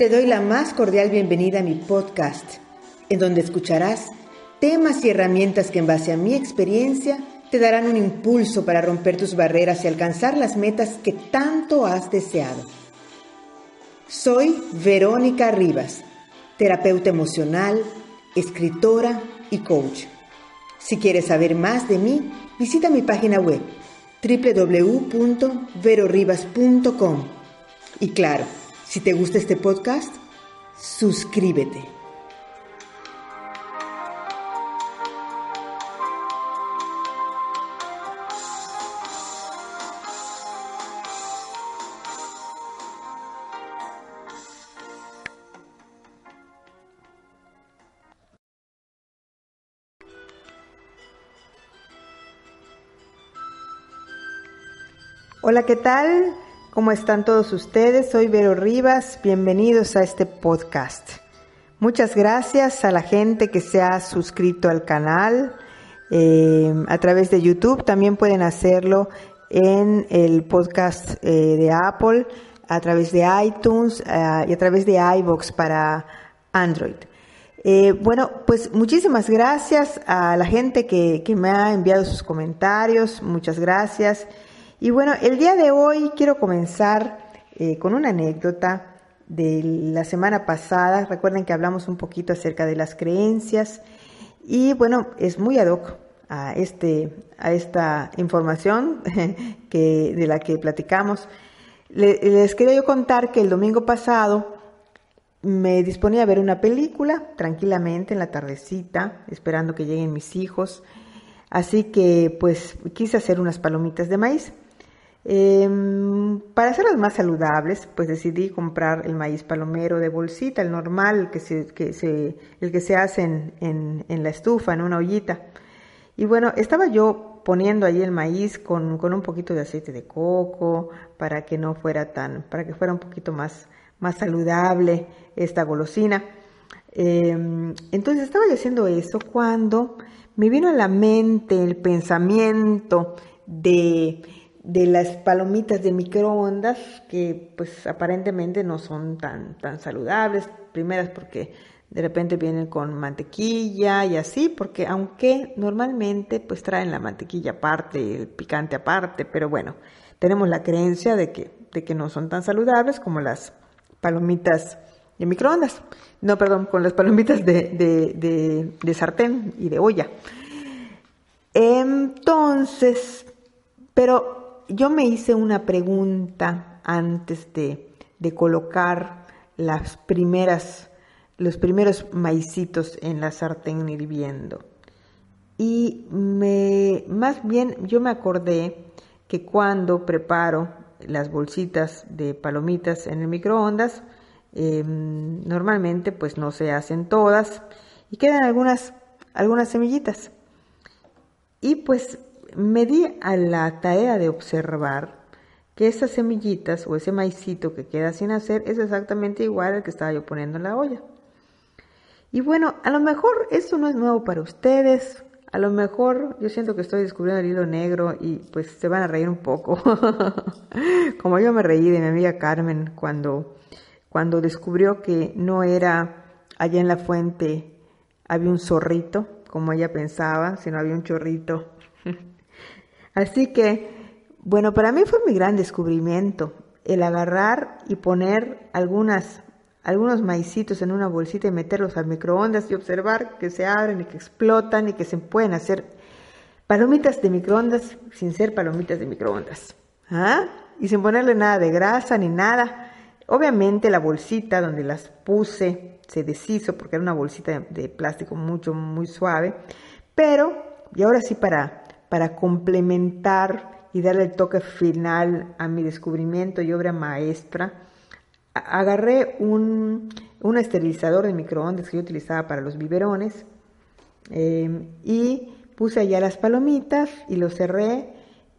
Te doy la más cordial bienvenida a mi podcast, en donde escucharás temas y herramientas que en base a mi experiencia te darán un impulso para romper tus barreras y alcanzar las metas que tanto has deseado. Soy Verónica Rivas, terapeuta emocional, escritora y coach. Si quieres saber más de mí, visita mi página web www.veroribas.com. Y claro, si te gusta este podcast, suscríbete. Hola, ¿qué tal? ¿Cómo están todos ustedes? Soy Vero Rivas, bienvenidos a este podcast. Muchas gracias a la gente que se ha suscrito al canal eh, a través de YouTube. También pueden hacerlo en el podcast eh, de Apple, a través de iTunes eh, y a través de iBox para Android. bueno, pues muchísimas gracias a la gente que, que me ha enviado sus comentarios. Muchas gracias. Y bueno, el día de hoy quiero comenzar eh, con una anécdota de la semana pasada. Recuerden que hablamos un poquito acerca de las creencias y bueno, es muy ad hoc a, este, a esta información que, de la que platicamos. les quería yo contar que el domingo pasado me disponía a ver una película tranquilamente en la tardecita, esperando que lleguen mis hijos. Así que pues quise hacer unas palomitas de maíz. Em, para hacerlas más saludables, pues decidí comprar el maíz palomero de bolsita, el normal, que se, que se, el que se hace en, en, la estufa, en una ollita. Y bueno, estaba yo poniendo ahí el maíz con, con, un poquito de aceite de coco para que no fuera tan, para que fuera un poquito más, más saludable esta golosina. Em, entonces estaba yo haciendo eso cuando me vino a la mente el pensamiento de de las palomitas de microondas que pues aparentemente no son tan, tan saludables, primeras porque de repente vienen con mantequilla y así, porque aunque normalmente pues traen la mantequilla aparte, el picante aparte, pero bueno, tenemos la creencia de que, de que no son tan saludables como las palomitas de microondas, no, perdón, con las palomitas de, de, de, de sartén y de olla. Entonces, pero yo me hice una pregunta antes de, colocar las primeras, los primeros maicitos en la sartén hirviendo. Y me, más bien yo me acordé que cuando preparo las bolsitas de palomitas en el microondas, em, normalmente pues no se hacen todas y quedan algunas, algunas semillitas. Y pues me di a la tarea de observar que esas semillitas o ese maicito que queda sin hacer es exactamente igual al que estaba yo poniendo en la olla. Y bueno, a lo mejor esto no es nuevo para ustedes, a lo mejor yo siento que estoy descubriendo el hilo negro y pues se van a reír un poco. Como yo me reí de mi amiga Carmen cuando, cuando descubrió que no era allá en la fuente había un zorrito, como ella pensaba, sino había un chorrito. Así que, bueno, para mí fue mi gran descubrimiento el agarrar y poner algunas, algunos maicitos en una bolsita y meterlos al microondas y observar que se abren y que explotan y que se pueden hacer palomitas de microondas sin ser palomitas de microondas. ¿Ah? Y sin ponerle nada de grasa ni nada. Obviamente la bolsita donde las puse se deshizo porque era una bolsita de, plástico mucho, muy suave. Pero, y ahora sí para para complementar y darle el toque final a mi descubrimiento y obra maestra, agarré un, esterilizador de microondas que yo utilizaba para los biberones em, y puse allá las palomitas y lo cerré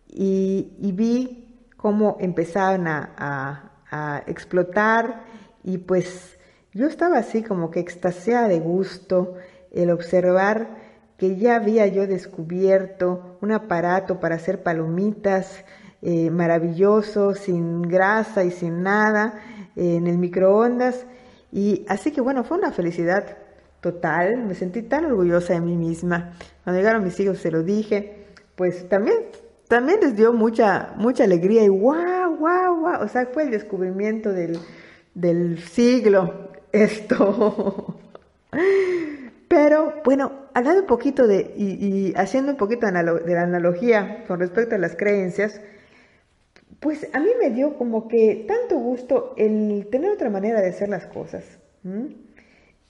y, vi cómo empezaban a, a, explotar y pues yo estaba así como que extasiada de gusto el observar que ya había yo descubierto un aparato para hacer palomitas eh, maravilloso, sin grasa y sin nada, en el microondas. Y así que bueno, fue una felicidad total, me sentí tan orgullosa de mí misma. Cuando llegaron mis hijos se lo dije, pues también, también les dio mucha, mucha alegría y guau, guau, guau, o sea, fue el descubrimiento del, del siglo esto. Pero bueno, hablando un poquito de, y, haciendo un poquito de la analogía con respecto a las creencias, pues a mí me dio como que tanto gusto el tener otra manera de hacer las cosas.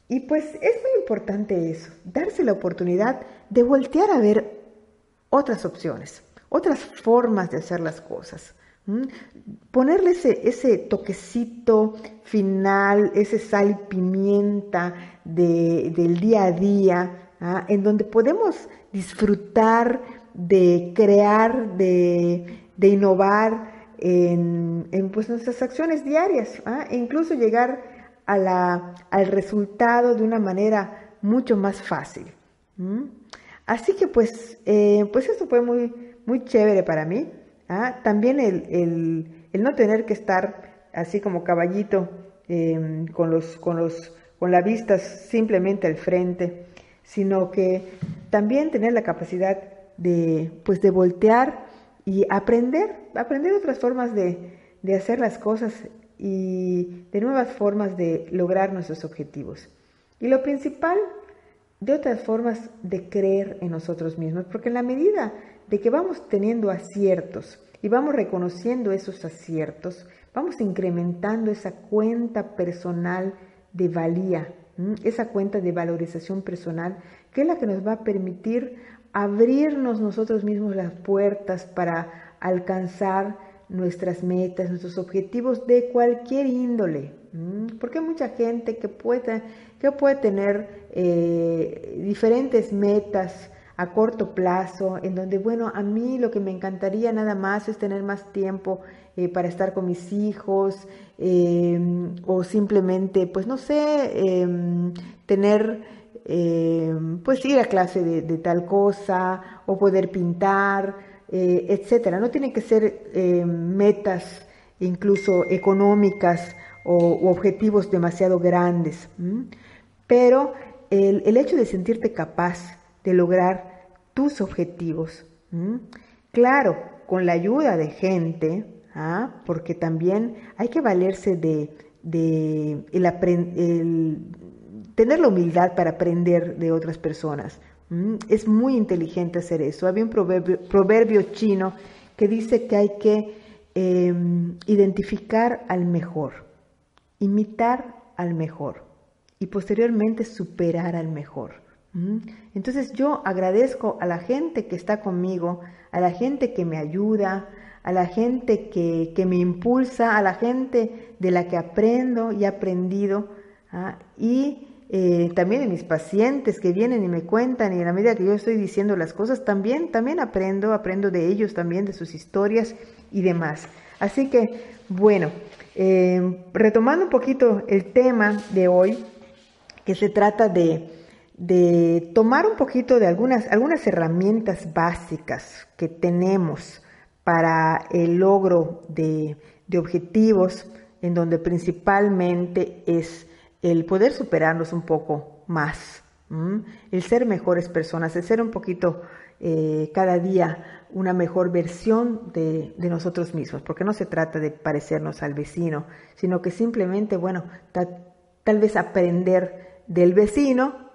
Y pues es muy importante eso, darse la oportunidad de voltear a ver otras opciones, otras formas de hacer las cosas. Ponerle ese, ese, toquecito final, ese sal y pimienta del día a día, ¿ah? en donde podemos disfrutar de crear, de, innovar en, pues, nuestras acciones diarias, ¿ah? e incluso llegar a la, al resultado de una manera mucho más fácil. Así que pues, eh, pues esto fue muy, muy chévere para mí. ¿Ah? También el, no tener que estar así como caballito em, con, los, con, los, con la vista simplemente al frente, sino que también tener la capacidad de, pues de voltear y aprender, aprender otras formas de, de hacer las cosas y de nuevas formas de lograr nuestros objetivos. Y lo principal, de otras formas de creer en nosotros mismos, porque en la medida de que vamos teniendo aciertos y vamos reconociendo esos aciertos, vamos incrementando esa cuenta personal de valía, esa cuenta de valorización personal, que es la que nos va a permitir abrirnos nosotros mismos las puertas para alcanzar nuestras metas, nuestros objetivos de cualquier índole. Porque hay mucha gente que puede, que puede tener eh, diferentes metas a corto plazo, en donde, bueno, a mí lo que me encantaría nada más es tener más tiempo eh, para estar con mis hijos, em, o simplemente, pues no sé, em, tener, em, pues ir a clase de, tal cosa, o poder pintar, eh, etcétera. No tienen que ser metas incluso económicas o objetivos demasiado grandes, pero el, hecho de sentirte capaz de lograr tus objetivos, claro, con la ayuda de gente, ¿ah? porque también hay que valerse de, tener la humildad para aprender de otras personas. Es muy inteligente hacer eso. Había un proverbio, chino que dice que hay que em, identificar al mejor, imitar al mejor y posteriormente superar al mejor. Entonces yo agradezco a la gente que está conmigo, a la gente que me ayuda, a la gente que, me impulsa, a la gente de la que aprendo y he aprendido. ¿ah? Y eh, también de mis pacientes que vienen y me cuentan y en la medida que yo estoy diciendo las cosas, también, también aprendo, aprendo de ellos también, de sus historias y demás. Así que, bueno, eh, retomando un poquito el tema de hoy, que se trata de, de tomar un poquito de algunas, algunas herramientas básicas que tenemos para el logro de, de objetivos, en donde principalmente es el poder superarnos un poco más, el ser mejores personas, el ser un poquito eh, cada día una mejor versión de, nosotros mismos, porque no se trata de parecernos al vecino, sino que simplemente, bueno, tal vez aprender del vecino,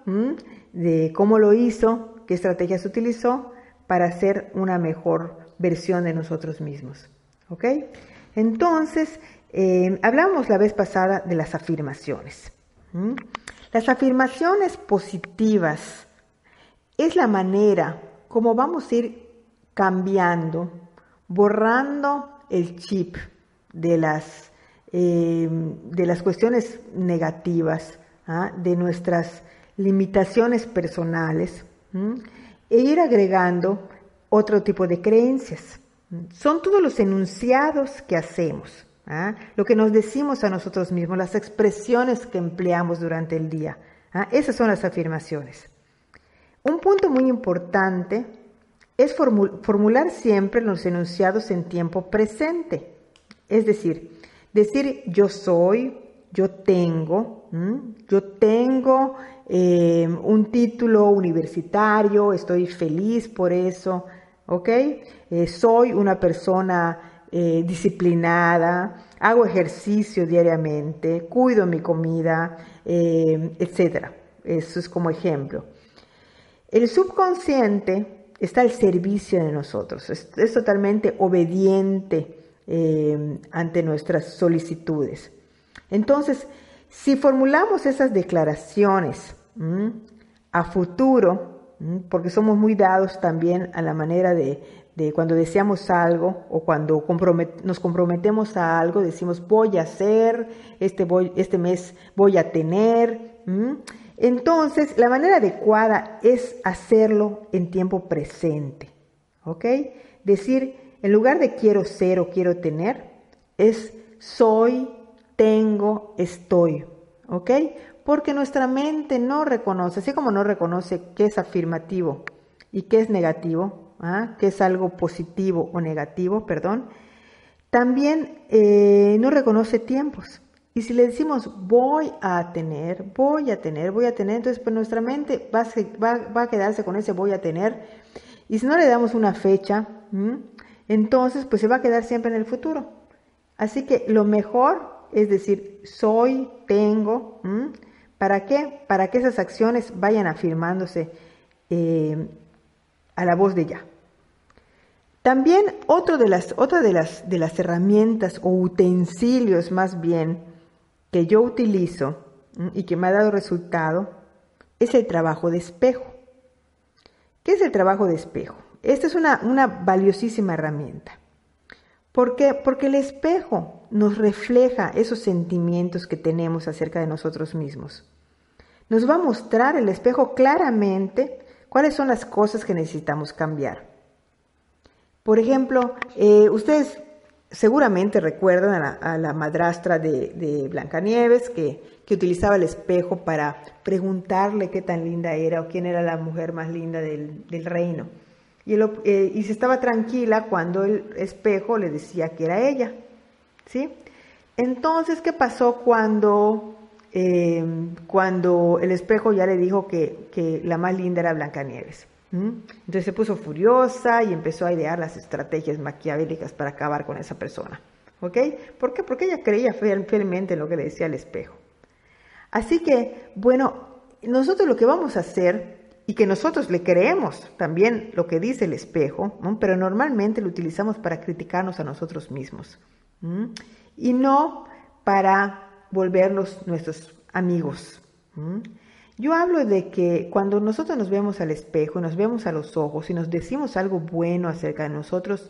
de cómo lo hizo, qué estrategias utilizó para ser una mejor versión de nosotros mismos. ¿Ok? Entonces, eh, hablamos la vez pasada de las afirmaciones. Las afirmaciones positivas es la manera como vamos a ir cambiando, borrando el chip de las, eh, de las cuestiones negativas, ¿ah? de nuestras limitaciones personales, e ir agregando otro tipo de creencias. Son todos los enunciados que hacemos. ¿ah? lo que nos decimos a nosotros mismos, las expresiones que empleamos durante el día. ¿ah? Esas son las afirmaciones. Un punto muy importante es formular siempre los enunciados en tiempo presente. Es decir, decir yo soy, yo tengo, yo tengo eh, un título universitario, estoy feliz por eso, ¿ok? Eh, soy una persona eh, disciplinada, hago ejercicio diariamente, cuido mi comida, etc. Eso es como ejemplo. El subconsciente está al servicio de nosotros, es, totalmente obediente ante nuestras solicitudes. Entonces, si formulamos esas declaraciones a futuro, porque somos muy dados también a la manera de, cuando deseamos algo o cuando nos comprometemos a algo, decimos voy a hacer, este, voy, este mes voy a tener. Entonces, la manera adecuada es hacerlo en tiempo presente. ¿Ok? Decir, en lugar de quiero ser o quiero tener, es soy, tengo, estoy. ¿Ok? Porque nuestra mente no reconoce, así como no reconoce qué es afirmativo y qué es negativo, ¿ah? qué es algo positivo o negativo, perdón, también eh, no reconoce tiempos. Y si le decimos voy a tener, voy a tener, voy a tener, entonces pues nuestra mente va a, quedarse con ese voy a tener. Y si no le damos una fecha, entonces pues se va a quedar siempre en el futuro. Así que lo mejor es decir, soy, tengo. ¿Para qué? Para que esas acciones vayan afirmándose eh, a la voz de ya. También otro de las, otra de las, de las herramientas o utensilios más bien que yo utilizo y que me ha dado resultado es el trabajo de espejo. ¿Qué es el trabajo de espejo? Esta es una, una valiosísima herramienta. ¿Por qué? Porque el espejo nos refleja esos sentimientos que tenemos acerca de nosotros mismos. Nos va a mostrar el espejo claramente cuáles son las cosas que necesitamos cambiar. Por ejemplo, eh, ustedes seguramente recuerdan a la, madrastra de, Blancanieves que, que, utilizaba el espejo para preguntarle qué tan linda era o quién era la mujer más linda del reino. Eh, y, se estaba tranquila cuando el espejo le decía que era ella. ¿Sí? Entonces, ¿qué pasó cuando, eh, cuando el espejo ya le dijo que, la más linda era Blancanieves? ¿Mm? Entonces se puso furiosa y empezó a idear las estrategias maquiavélicas para acabar con esa persona. ¿Ok? ¿Por qué? Porque ella creía fielmente en lo que le decía el espejo. Así que, bueno, nosotros lo que vamos a hacer y que nosotros le creemos también lo que dice el espejo, pero normalmente lo utilizamos para criticarnos a nosotros mismos y no para volvernos nuestros amigos. Yo hablo de que cuando nosotros nos vemos al espejo, nos vemos a los ojos y nos decimos algo bueno acerca de nosotros,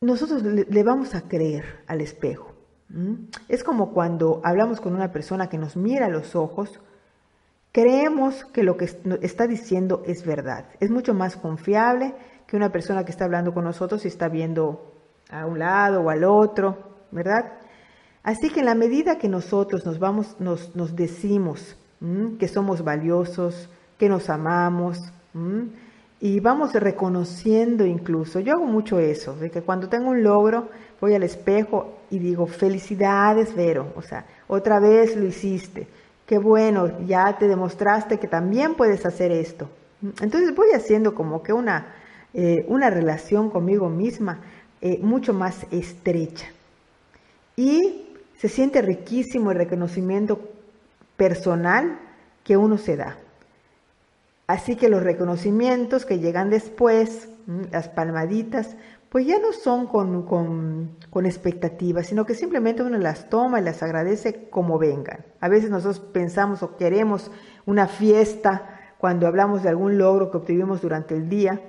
nosotros le, vamos a creer al espejo. Es como cuando hablamos con una persona que nos mira a los ojos, creemos que lo que está diciendo es verdad. Es mucho más confiable que una persona que está hablando con nosotros y está viendo a un lado o al otro, ¿verdad? Así que en la medida que nosotros nos vamos, nos, decimos que somos valiosos, que nos amamos, y vamos reconociendo incluso, yo hago mucho eso, de que cuando tengo un logro voy al espejo y digo, felicidades, Vero, o sea, otra vez lo hiciste qué bueno, ya te demostraste que también puedes hacer esto. Entonces voy haciendo como que una, eh, una relación conmigo misma eh, mucho más estrecha. Y se siente riquísimo el reconocimiento personal que uno se da. Así que los reconocimientos que llegan después, las palmaditas, pues ya no son con, con, expectativas, sino que simplemente uno las toma y las agradece como vengan. A veces nosotros pensamos o queremos una fiesta cuando hablamos de algún logro que obtuvimos durante el día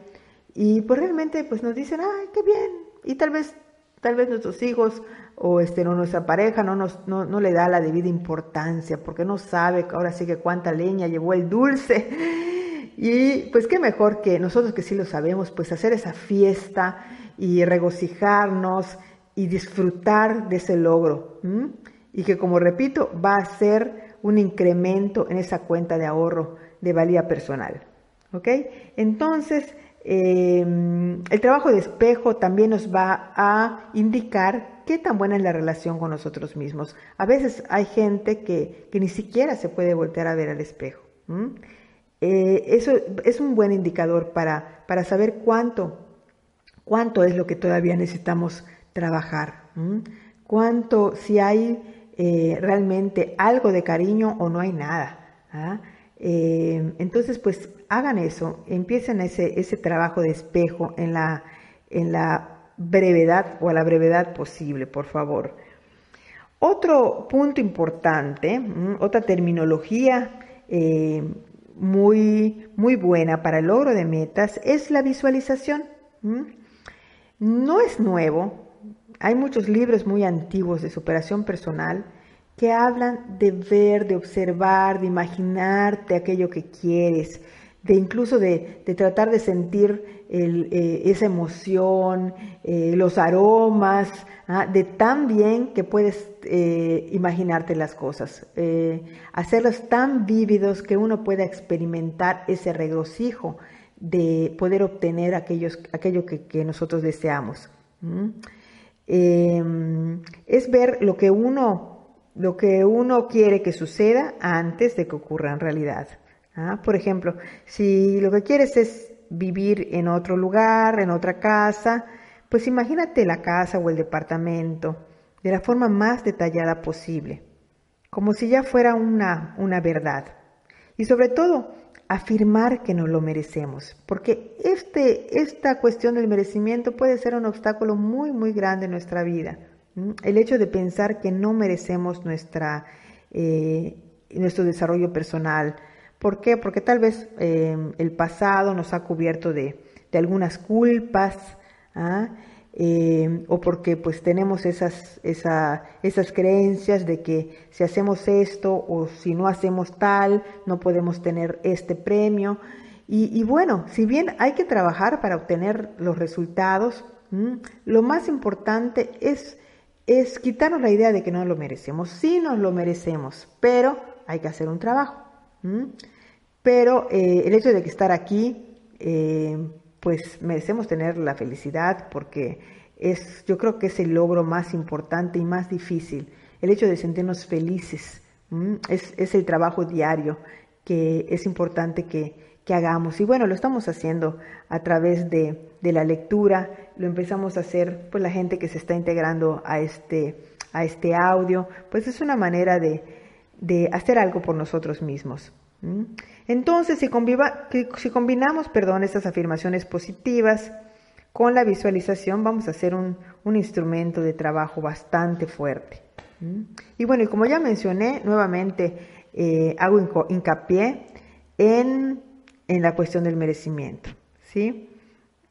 y pues realmente pues nos dicen, ay, qué bien, y tal vez, tal vez nuestros hijos o este, no, nuestra pareja no, nos, no, no le da la debida importancia porque no sabe ahora sí que cuánta leña llevó el dulce. Y pues qué mejor que nosotros que sí lo sabemos, pues hacer esa fiesta y regocijarnos y disfrutar de ese logro. Y que, como repito, va a ser un incremento en esa cuenta de ahorro de valía personal. ¿Ok? Entonces, Em, el trabajo de espejo también nos va a indicar qué tan buena es la relación con nosotros mismos. A veces hay gente que, ni siquiera se puede voltear a ver al espejo. Eh, eso es un buen indicador para, para saber cuánto, cuánto es lo que todavía necesitamos trabajar. Cuánto, si hay eh, realmente algo de cariño o no hay nada. ¿ah? Eh, entonces, pues hagan eso, empiecen ese, ese trabajo de espejo en la, en la brevedad o a la brevedad posible, por favor. Otro punto importante, otra terminología eh, muy, muy buena para el logro de metas es la visualización. No es nuevo, hay muchos libros muy antiguos de superación personal que hablan de ver, de observar, de imaginarte aquello que quieres, de incluso de, tratar de sentir eh, esa emoción, eh, los aromas, ¿ah? de tan bien que puedes eh, imaginarte las cosas, hacerlos tan vívidos que uno pueda experimentar ese regocijo de poder obtener aquellos, aquello que, nosotros deseamos. Em, es ver lo que uno lo que uno quiere que suceda antes de que ocurra en realidad. ¿Ah? Por ejemplo, si lo que quieres es vivir en otro lugar, en otra casa, pues imagínate la casa o el departamento de la forma más detallada posible, como si ya fuera una, una verdad. Y sobre todo, afirmar que nos lo merecemos, porque este, esta cuestión del merecimiento puede ser un obstáculo muy, muy grande en nuestra vida. El hecho de pensar que no merecemos nuestra, eh, nuestro desarrollo personal. ¿Por qué? Porque tal vez em, el pasado nos ha cubierto de, algunas culpas, ¿ah? em, o porque pues tenemos esas, esas creencias de que si hacemos esto o si no hacemos tal, no podemos tener este premio. Y, bueno, si bien hay que trabajar para obtener los resultados, lo más importante es es quitarnos la idea de que no lo merecemos. Sí nos lo merecemos, pero hay que hacer un trabajo. Pero eh, el hecho de que estar aquí, eh, pues merecemos tener la felicidad porque es, yo creo que es el logro más importante y más difícil. El hecho de sentirnos felices es, el trabajo diario que es importante que, hagamos. Y bueno, lo estamos haciendo a través de, de la lectura, lo empezamos a hacer, pues la gente que se está integrando a este, a este audio, pues es una manera de, de hacer algo por nosotros mismos. Entonces, si, si combinamos perdón, estas afirmaciones positivas con la visualización, vamos a hacer un, instrumento de trabajo bastante fuerte. Y bueno, y como ya mencioné, nuevamente eh, hago hincapié en, la cuestión del merecimiento. ¿sí?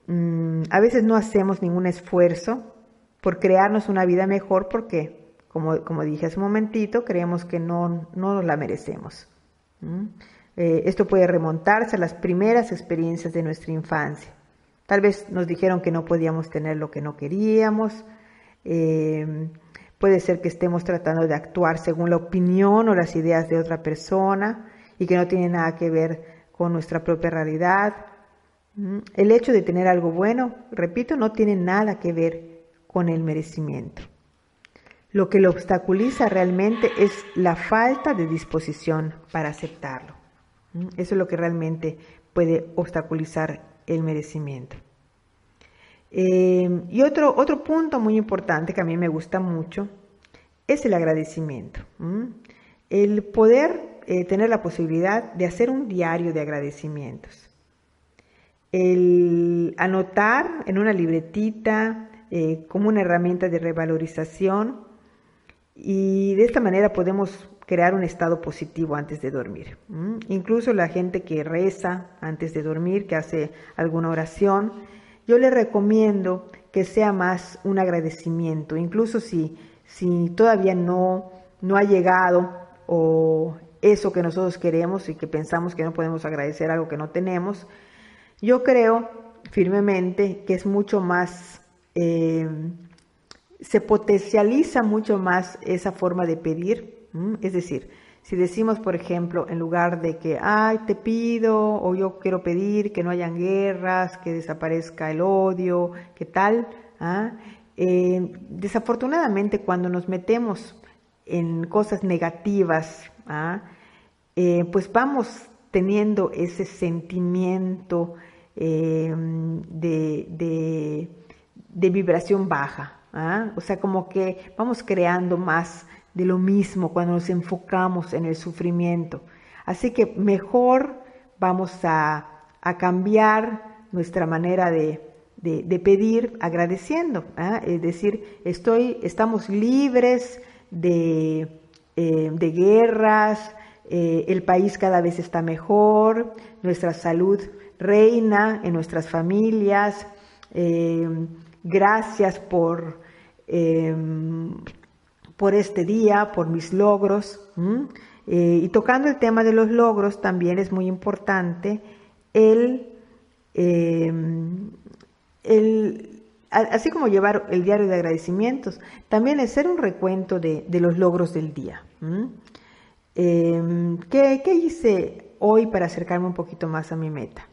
Mm, a veces no hacemos ningún esfuerzo por crearnos una vida mejor porque, como, como dije hace un momentito, creemos que no, no nos la merecemos. Eh, esto puede remontarse a las primeras experiencias de nuestra infancia. Tal vez nos dijeron que no podíamos tener lo que no queríamos. Eh, puede ser que estemos tratando de actuar según la opinión o las ideas de otra persona y que no tiene nada que ver con nuestra propia realidad. El hecho de tener algo bueno, repito, no tiene nada que ver con el merecimiento. Lo que lo obstaculiza realmente es la falta de disposición para aceptarlo. Eso es lo que realmente puede obstaculizar el merecimiento. Eh, y otro, otro punto muy importante que a mí me gusta mucho es el agradecimiento. El poder eh, tener la posibilidad de hacer un diario de agradecimientos el anotar en una libretita eh, como una herramienta de revalorización y de esta manera podemos crear un estado positivo antes de dormir. Incluso la gente que reza antes de dormir, que hace alguna oración, yo le recomiendo que sea más un agradecimiento, incluso si, si todavía no, no ha llegado o eso que nosotros queremos y que pensamos que no podemos agradecer algo que no tenemos, yo creo firmemente que es mucho más, eh, se potencializa mucho más esa forma de pedir. Es decir, Si decimos, por ejemplo, en lugar de que, ay, te pido o yo quiero pedir que no hayan guerras, que desaparezca el odio, ¿qué tal? ¿Ah? Eh, desafortunadamente, cuando nos metemos en cosas negativas, ¿ah? eh, pues vamos teniendo ese sentimiento eh, de, vibración baja. ¿Ah? O sea, como que vamos creando más de lo mismo cuando nos enfocamos en el sufrimiento. Así que mejor vamos a, cambiar nuestra manera de, pedir agradeciendo. ¿ah? Es decir, estoy, estamos libres de, eh, de guerras, eh, el país cada vez está mejor, nuestra salud reina en nuestras familias. Eh, gracias por, por este día, por mis logros. y tocando el tema de los logros, también es muy importante el, el así como llevar el diario de agradecimientos, también hacer un recuento de, los logros del día. Em, ¿qué, hice hoy para acercarme un poquito más a mi meta?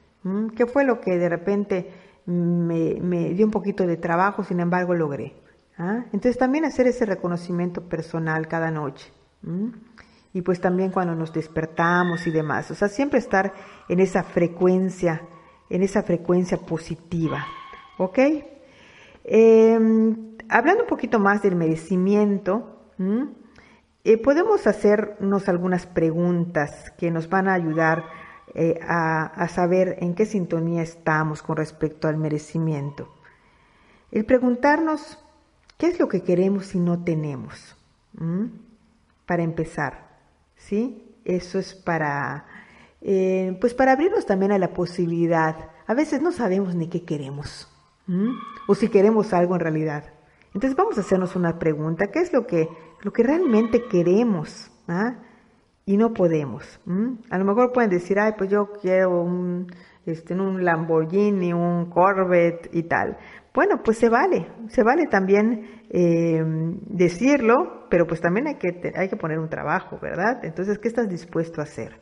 ¿Qué fue lo que de repente me, dio un poquito de trabajo, sin embargo logré? ¿Ah? Entonces también hacer ese reconocimiento personal cada noche. Y pues también cuando nos despertamos y demás. O sea, siempre estar en esa frecuencia, en esa frecuencia positiva. ¿Ok? Em, hablando un poquito más del merecimiento, eh, podemos hacernos algunas preguntas que nos van a ayudar eh, a, saber en qué sintonía estamos con respecto al merecimiento. El preguntarnos qué es lo que queremos y no tenemos. Para empezar, ¿sí? Eso es para, eh, pues para abrirnos también a la posibilidad. A veces no sabemos ni qué queremos. O si queremos algo en realidad. Entonces vamos a hacernos una pregunta, ¿qué es lo que, lo que realmente queremos? ¿ah? Y no podemos. A lo mejor pueden decir, ay, pues yo quiero un, este, un Lamborghini, un Corvette y tal. Bueno, pues se vale, se vale también em, decirlo, pero pues también hay que, hay que poner un trabajo, ¿verdad? Entonces, ¿qué estás dispuesto a hacer?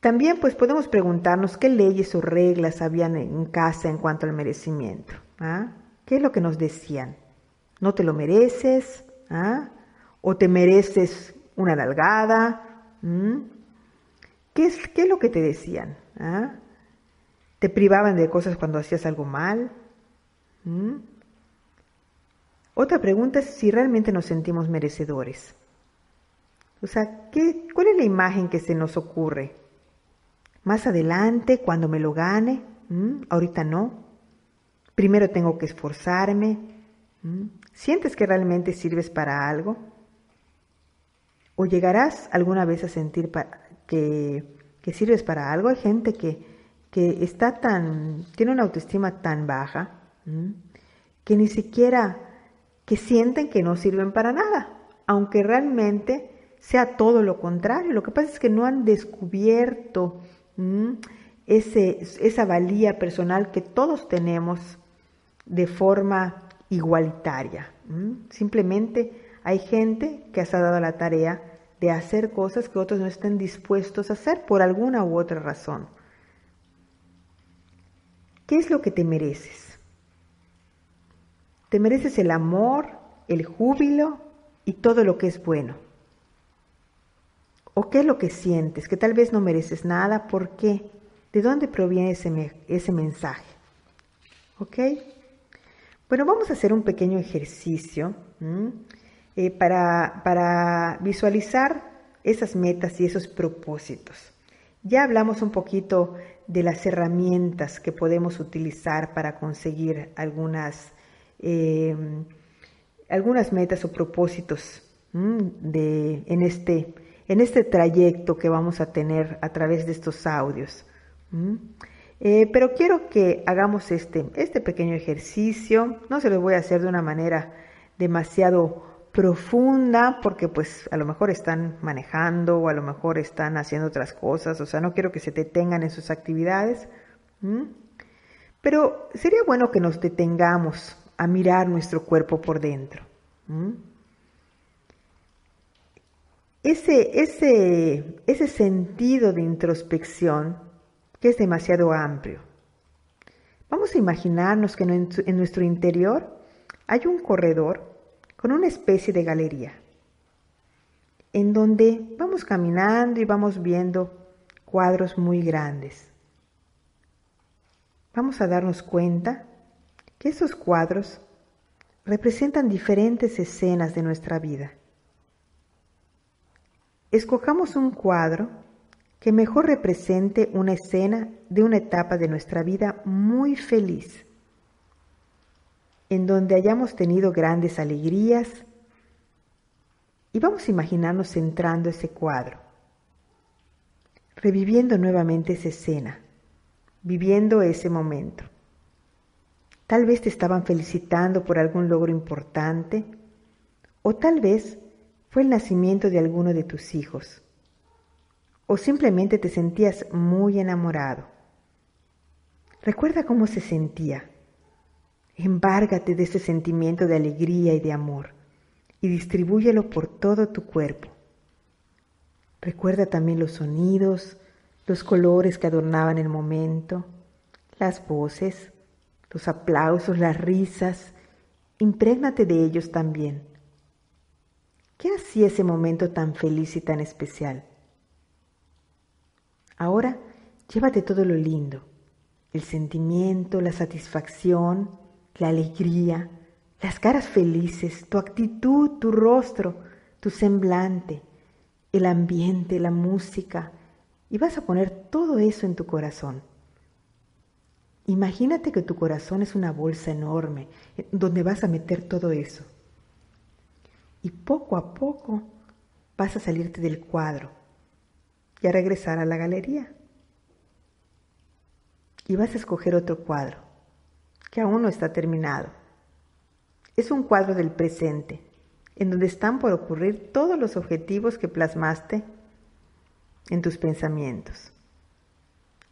También pues podemos preguntarnos qué leyes o reglas habían en casa en cuanto al merecimiento. ¿ah? ¿Qué es lo que nos decían? ¿No te lo mereces? ¿Ah? ¿O te mereces una nalgada? ¿Qué, es, ¿Qué es lo que te decían? ¿Ah? ¿Te privaban de cosas cuando hacías algo mal? Otra pregunta es si realmente nos sentimos merecedores. O sea, ¿qué, ¿cuál es la imagen que se nos ocurre? Más adelante, cuando me lo gane, ahorita no. Primero tengo que esforzarme. ¿Sientes que realmente sirves para algo? ¿O llegarás alguna vez a sentir que, sirves para algo? Hay gente que, que, está tan, tiene una autoestima tan baja que ni siquiera que sienten que no sirven para nada, aunque realmente sea todo lo contrario. Lo que pasa es que no han descubierto ese, esa valía personal que todos tenemos de forma igualitaria. Simplemente hay gente que se ha dado la tarea de hacer cosas que otros no estén dispuestos a hacer por alguna u otra razón. ¿Qué es lo que te mereces? Te mereces el amor, el júbilo y todo lo que es bueno. ¿O qué es lo que sientes? Que tal vez no mereces nada. ¿Por qué? ¿De dónde proviene ese, ese mensaje? ¿Ok? Bueno, vamos a hacer un pequeño ejercicio eh, para, para visualizar esas metas y esos propósitos. Ya hablamos un poquito de las herramientas que podemos utilizar para conseguir algunas, eh, algunas metas o propósitos de, en este en este trayecto que vamos a tener a través de estos audios. Eh, pero quiero que hagamos este, este pequeño ejercicio. No se lo voy a hacer de una manera demasiado profunda porque pues a lo mejor están manejando o a lo mejor están haciendo otras cosas. O sea, no quiero que se detengan en sus actividades. Pero sería bueno que nos detengamos a mirar nuestro cuerpo por dentro. ese, ese, ese sentido de introspección que es demasiado amplio. Vamos a imaginarnos que en nuestro interior hay un corredor con una especie de galería, en donde vamos caminando y vamos viendo cuadros muy grandes. Vamos a darnos cuenta que esos cuadros representan diferentes escenas de nuestra vida. Escojamos un cuadro que mejor represente una escena de una etapa de nuestra vida muy feliz, en donde hayamos tenido grandes alegrías, y vamos a imaginarnos entrando ese cuadro, reviviendo nuevamente esa escena, viviendo ese momento. Tal vez te estaban felicitando por algún logro importante, o tal vez fue el nacimiento de alguno de tus hijos. O simplemente te sentías muy enamorado. Recuerda cómo se sentía. Embárgate de ese sentimiento de alegría y de amor y distribúyelo por todo tu cuerpo. Recuerda también los sonidos, los colores que adornaban el momento, las voces, los aplausos, las risas. Imprégnate de ellos también ¿Qué hacía ese momento tan feliz y tan especial? Ahora llévate todo lo lindo, el sentimiento, la satisfacción, la alegría, las caras felices, tu actitud, tu rostro, tu semblante, el ambiente, la música, y vas a poner todo eso en tu corazón. Imagínate que tu corazón es una bolsa enorme donde vas a meter todo eso y poco a poco vas a salirte del cuadro y a regresar a la galería. Y vas a escoger otro cuadro que aún no está terminado. Es un cuadro del presente, en donde están por ocurrir todos los objetivos que plasmaste en tus pensamientos.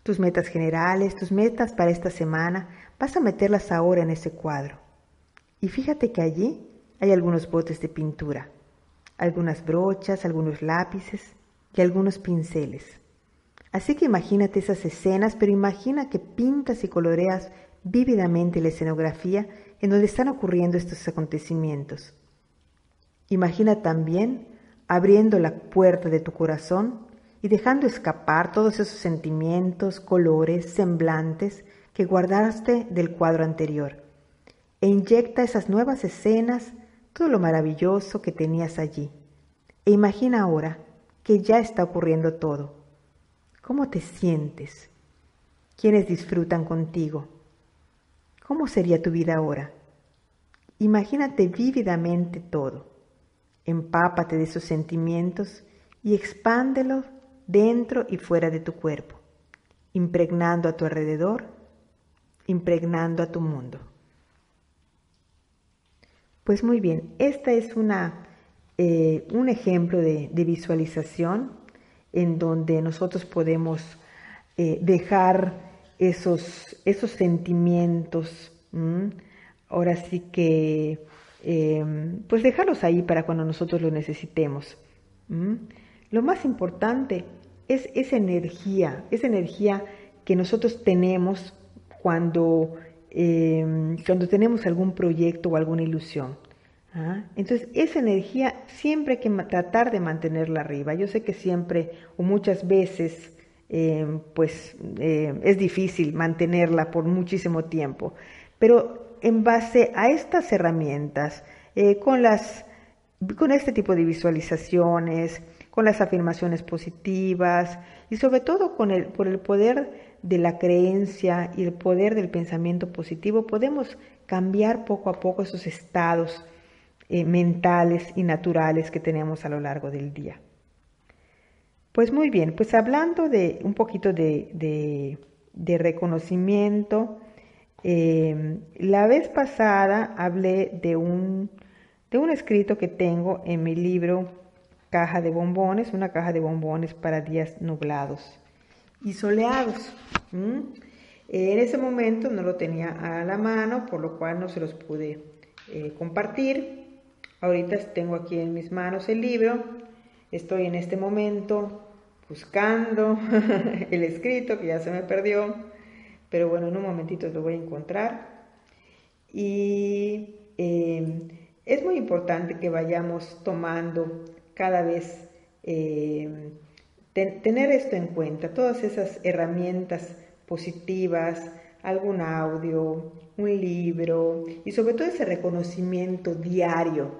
Tus metas generales, tus metas para esta semana, vas a meterlas ahora en ese cuadro. Y fíjate que allí hay algunos botes de pintura, algunas brochas, algunos lápices y algunos pinceles. Así que imagínate esas escenas, pero imagina que pintas y coloreas vívidamente la escenografía en donde están ocurriendo estos acontecimientos. Imagina también abriendo la puerta de tu corazón y dejando escapar todos esos sentimientos, colores, semblantes que guardaste del cuadro anterior. E inyecta esas nuevas escenas todo lo maravilloso que tenías allí. E imagina ahora que ya está ocurriendo todo. ¿Cómo te sientes? ¿Quiénes disfrutan contigo? ¿Cómo sería tu vida ahora? Imagínate vívidamente todo. Empápate de esos sentimientos y expándelos dentro y fuera de tu cuerpo, impregnando a tu alrededor, impregnando a tu mundo. Pues muy bien, esta es una, eh, un ejemplo de, visualización en donde nosotros podemos eh, dejar esos, esos sentimientos, ahora sí que, em, pues dejarlos ahí para cuando nosotros los necesitemos. Lo más importante es esa energía, esa energía que nosotros tenemos cuando Em, cuando tenemos algún proyecto o alguna ilusión. ¿ah? Entonces, esa energía siempre hay que tratar de mantenerla arriba. Yo sé que siempre o muchas veces, em, pues em, es difícil mantenerla por muchísimo tiempo, pero en base a estas herramientas, eh, con, las, con este tipo de visualizaciones, con las afirmaciones positivas y sobre todo con el, por el poder de la creencia y el poder del pensamiento positivo, podemos cambiar poco a poco esos estados eh, mentales y naturales que tenemos a lo largo del día. Pues muy bien, pues hablando de un poquito de, reconocimiento, eh, la vez pasada hablé de un, de un escrito que tengo en mi libro Caja de Bombones, una caja de bombones para días nublados y soleados. En ese momento no lo tenía a la mano, por lo cual no se los pude eh, compartir. Ahorita tengo aquí en mis manos el libro estoy en este momento buscando el escrito que ya se me perdió, pero bueno, en un momentito lo voy a encontrar. Y em, es muy importante que vayamos tomando cada vez, em, tener esto en cuenta, todas esas herramientas positivas, algún audio, un libro y sobre todo ese reconocimiento diario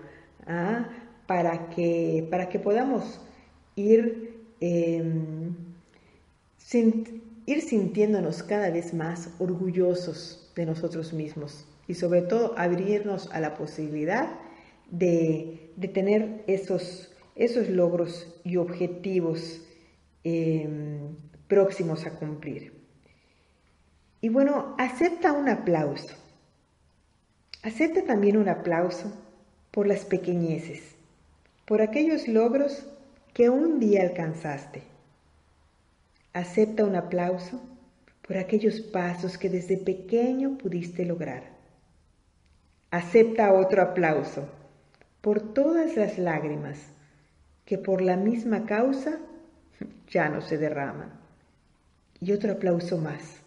¿ah? Para, que, para que podamos ir, em, ir sintiéndonos cada vez más orgullosos de nosotros mismos y sobre todo abrirnos a la posibilidad de, tener esos, esos logros y objetivos em, próximos a cumplir. Y bueno, acepta un aplauso. Acepta también un aplauso por las pequeñeces, por aquellos logros que un día alcanzaste. Acepta un aplauso por aquellos pasos que desde pequeño pudiste lograr. Acepta otro aplauso por todas las lágrimas que por la misma causa ya no se derraman. Y otro aplauso más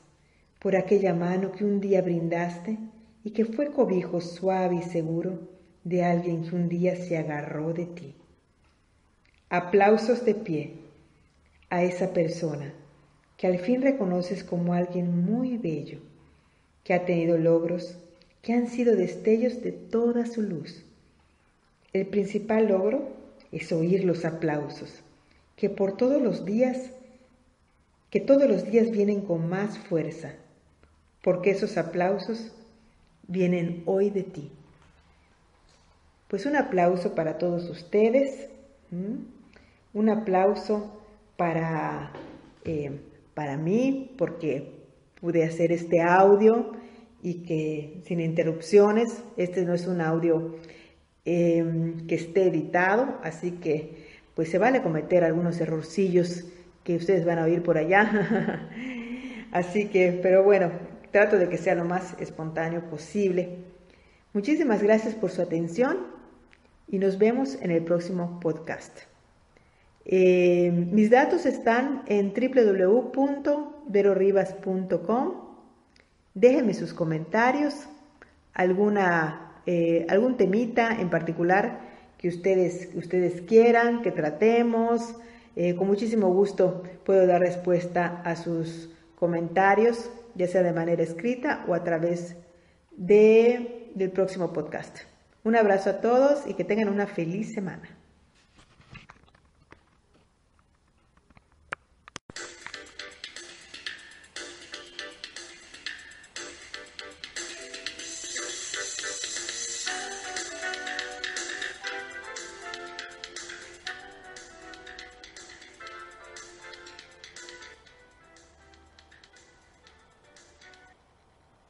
por aquella mano que un día brindaste y que fue cobijo suave y seguro de alguien que un día se agarró de ti. Aplausos de pie a esa persona que al fin reconoces como alguien muy bello, que ha tenido logros que han sido destellos de toda su luz. El principal logro es oír los aplausos, que por todos los días, que todos los días vienen con más fuerza porque esos aplausos vienen hoy de ti. Pues un aplauso para todos ustedes, un aplauso para, eh, para mí, porque pude hacer este audio y que sin interrupciones, este no es un audio em, que esté editado, así que pues se vale cometer algunos errorcillos que ustedes van a oír por allá. así que, pero bueno, Trato de que sea lo más espontáneo posible. Muchísimas gracias por su atención y nos vemos en el próximo podcast. Eh, mis datos están en www.veroribas.com. Déjenme sus comentarios, alguna, eh, algún temita en particular que ustedes, ustedes quieran que tratemos. Eh, con muchísimo gusto puedo dar respuesta a sus comentarios ya sea de manera escrita o a través de, del próximo podcast. Un abrazo a todos y que tengan una feliz semana.